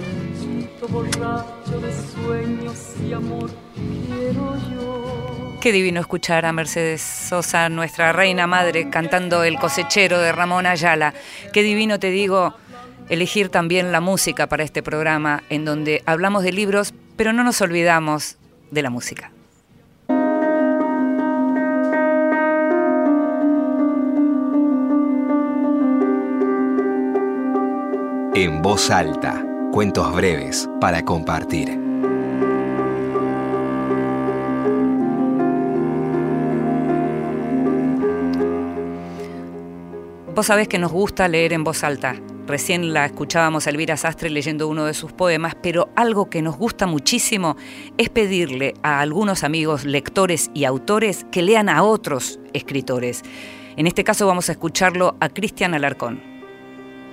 ranchito borracho de sueños y amor, quiero yo. Qué divino escuchar a Mercedes Sosa, nuestra reina madre, cantando El cosechero de Ramón Ayala. Qué divino, te digo, elegir también la música para este programa, en donde hablamos de libros, pero no nos olvidamos de la música. En voz alta, cuentos breves para compartir. Vos sabés que nos gusta leer en voz alta. Recién la escuchábamos a Elvira Sastre leyendo uno de sus poemas, pero algo que nos gusta muchísimo es pedirle a algunos amigos lectores y autores que lean a otros escritores. En este caso vamos a escucharlo a Cristian Alarcón.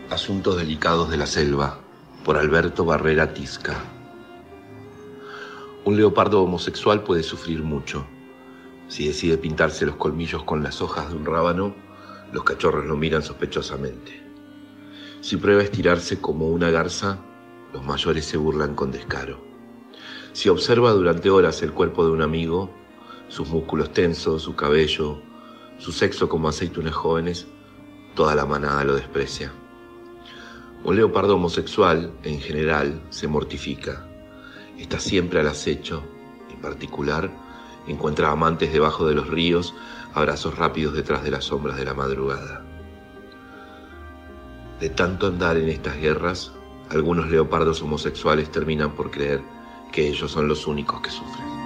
Asuntos delicados de la selva, por Alberto Barrera Tisca. Un leopardo homosexual puede sufrir mucho. Si decide pintarse los colmillos con las hojas de un rábano, los cachorros lo miran sospechosamente. Si prueba estirarse como una garza, los mayores se burlan con descaro. Si observa durante horas el cuerpo de un amigo, sus músculos tensos, su cabello, su sexo como aceitunas jóvenes, toda la manada lo desprecia. Un leopardo homosexual, en general, se mortifica. Está siempre al acecho. En particular, encuentra amantes debajo de los ríos, abrazos rápidos detrás de las sombras de la madrugada. De tanto andar en estas guerras, algunos leopardos homosexuales terminan por creer que ellos son los únicos que sufren.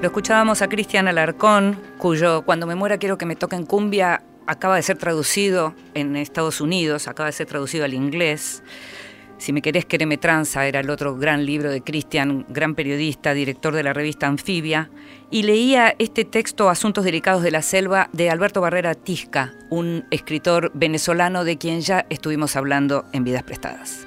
Lo escuchábamos a Cristian Alarcón, cuyo Cuando me muera quiero que me toquen cumbia acaba de ser traducido en Estados Unidos, acaba de ser traducido al inglés. Si me querés, quereme tranza, era el otro gran libro de Cristian, gran periodista, director de la revista Anfibia, y leía este texto Asuntos Delicados de la Selva de Alberto Barrera Tisca, un escritor venezolano de quien ya estuvimos hablando en Vidas Prestadas.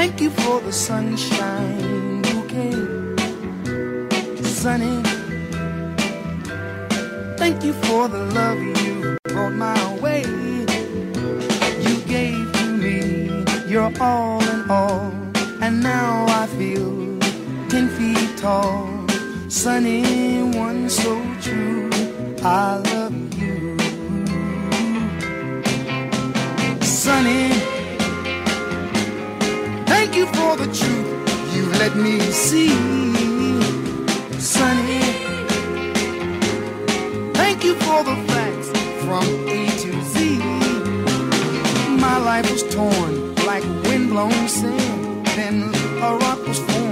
thank you for the sunshine bouquet. Sunny, thank you for the love you brought my way. You gave to me your all in all, and now I feel ten feet tall. Sunny, one so true. I love you. Sunny, thank you for the truth you let me see. Sunny, thank you for the facts from A to Z. My life was torn like windblown sand. Then a rock was formed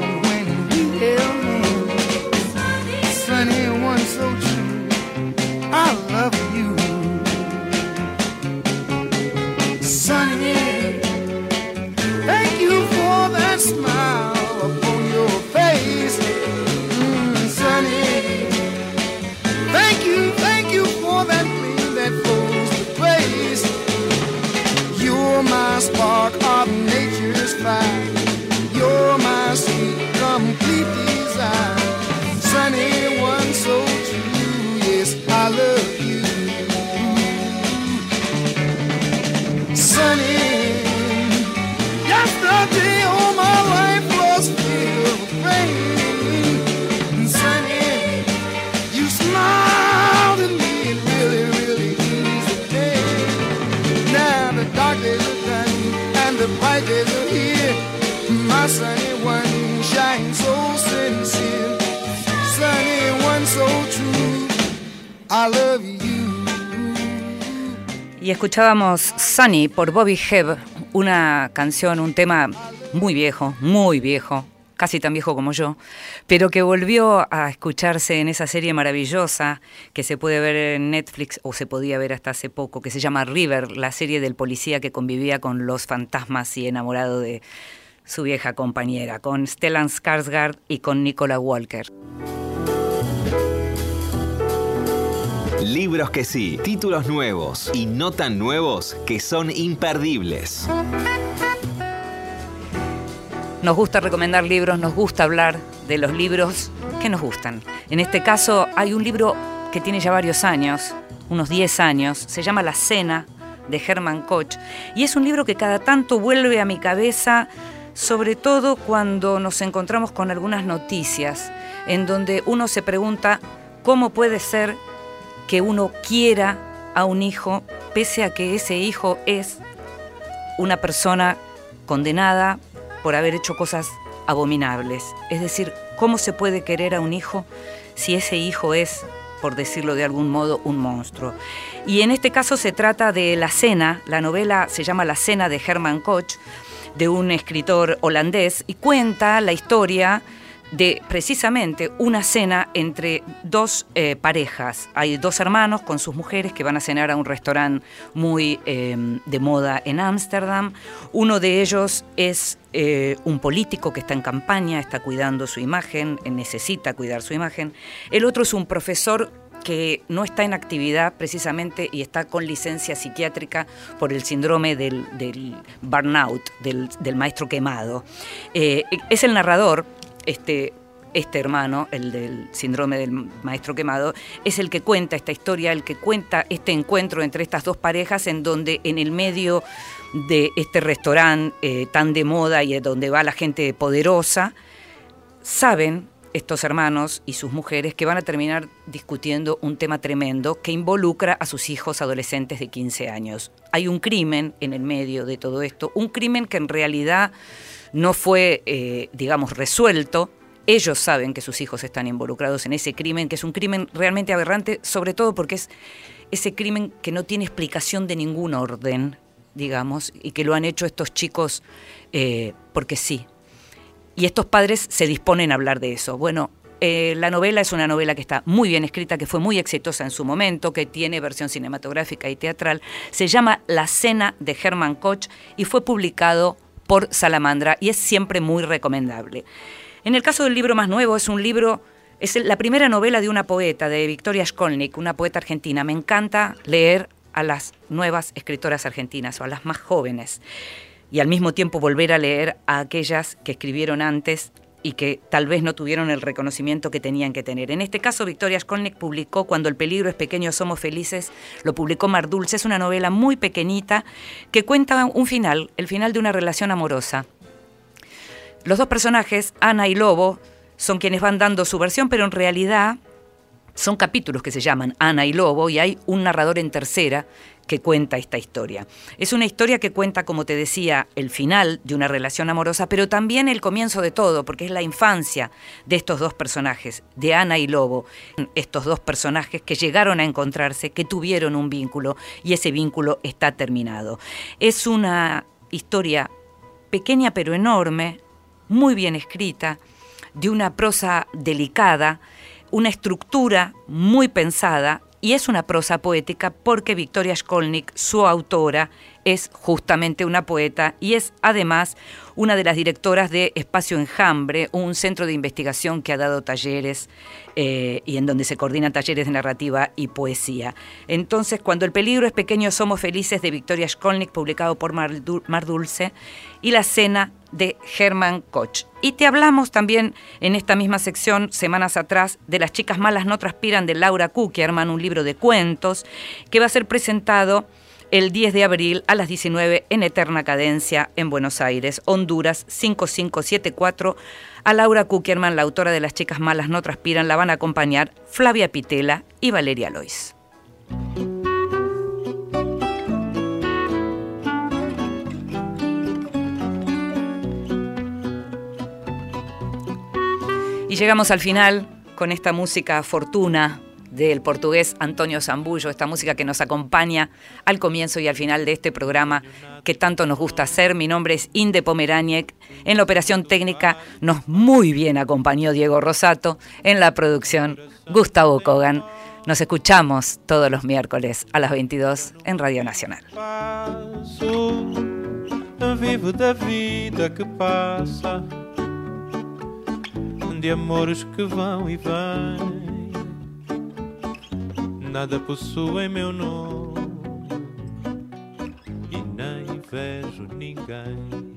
Y escuchábamos Sunny por Bobby Hebb, una canción, un tema muy viejo, muy viejo, casi tan viejo como yo, pero que volvió a escucharse en esa serie maravillosa que se puede ver en Netflix o se podía ver hasta hace poco, que se llama River, la serie del policía que convivía con los fantasmas y enamorado de su vieja compañera, con Stellan Skarsgård y con Nicola Walker. Libros que sí, títulos nuevos y no tan nuevos que son imperdibles. Nos gusta recomendar libros, nos gusta hablar de los libros que nos gustan. En este caso hay un libro que tiene ya varios años, unos 10 años, se llama La Cena de Hermann Koch y es un libro que cada tanto vuelve a mi cabeza, sobre todo cuando nos encontramos con algunas noticias en donde uno se pregunta cómo puede ser que uno quiera a un hijo pese a que ese hijo es una persona condenada por haber hecho cosas abominables. Es decir, ¿cómo se puede querer a un hijo si ese hijo es, por decirlo de algún modo, un monstruo? Y en este caso se trata de La Cena, la novela se llama La Cena de Herman Koch, de un escritor holandés, y cuenta la historia de precisamente una cena entre dos eh, parejas. Hay dos hermanos con sus mujeres que van a cenar a un restaurante muy eh, de moda en Ámsterdam. Uno de ellos es eh, un político que está en campaña, está cuidando su imagen, necesita cuidar su imagen. El otro es un profesor que no está en actividad precisamente y está con licencia psiquiátrica por el síndrome del, del burnout, del, del, maestro quemado. es el narrador, este, este hermano, el del síndrome del maestro quemado, es el que cuenta esta historia, el que cuenta este encuentro entre estas dos parejas en donde en el medio de este restaurante eh, tan de moda y donde va la gente poderosa, saben estos hermanos y sus mujeres que van a terminar discutiendo un tema tremendo que involucra a sus hijos adolescentes de 15 años. Hay un crimen en el medio de todo esto, un crimen que en realidad no fue, eh, digamos, resuelto. Ellos saben que sus hijos están involucrados en ese crimen, que es un crimen realmente aberrante, sobre todo porque es ese crimen que no tiene explicación de ningún orden, digamos, y que lo han hecho estos chicos eh, porque sí. Y estos padres se disponen a hablar de eso. Bueno, eh, la novela es una novela que está muy bien escrita, que fue muy exitosa en su momento, que tiene versión cinematográfica y teatral. Se llama La Cena de Hermann Koch y fue publicado por Salamandra y es siempre muy recomendable. En el caso del libro más nuevo, es un libro, es la primera novela de una poeta, de Victoria Skolnik, una poeta argentina. Me encanta leer a las nuevas escritoras argentinas o a las más jóvenes y al mismo tiempo volver a leer a aquellas que escribieron antes y que tal vez no tuvieron el reconocimiento que tenían que tener. En este caso, Victoria Skolnik publicó Cuando el peligro es pequeño, somos felices, lo publicó Mar Dulce, es una novela muy pequeñita que cuenta un final, el final de una relación amorosa. Los dos personajes, Ana y Lobo, son quienes van dando su versión, pero en realidad son capítulos que se llaman Ana y Lobo y hay un narrador en tercera que cuenta esta historia. Es una historia que cuenta, como te decía, el final de una relación amorosa, pero también el comienzo de todo, porque es la infancia de estos dos personajes, de Ana y Lobo, estos dos personajes que llegaron a encontrarse, que tuvieron un vínculo y ese vínculo está terminado. Es una historia pequeña pero enorme, muy bien escrita, de una prosa delicada, una estructura muy pensada y es una prosa poética porque Victoria Skolnik, su autora, es justamente una poeta y es además una de las directoras de Espacio Enjambre, un centro de investigación que ha dado talleres eh, y en donde se coordinan talleres de narrativa y poesía. Entonces, cuando el peligro es pequeño, somos felices de Victoria Skolnik, publicado por Mar, Dulce, y La cena de Hermann Koch. Y te hablamos también en esta misma sección, semanas atrás, de Las chicas malas no transpiran de Laura Kuckerman, un libro de cuentos que va a ser presentado el 10 de abril a las 19 en Eterna Cadencia en Buenos Aires, Honduras 5574. A Laura Kuckerman, la autora de Las chicas malas no transpiran, la van a acompañar Flavia Pitela y Valeria Lois. Y llegamos al final con esta música Fortuna del portugués Antonio Zambullo, esta música que nos acompaña al comienzo y al final de este programa que tanto nos gusta hacer. Mi nombre es Inde Pomeraniec. En la operación técnica nos muy bien acompañó Diego Rosato. En la producción, Gustavo Kogan. Nos escuchamos todos los miércoles a las 22 en Radio Nacional. Vivo da vida que pasa. de amores que vão e vêm. Nada possui meu nome e nem vejo ninguém.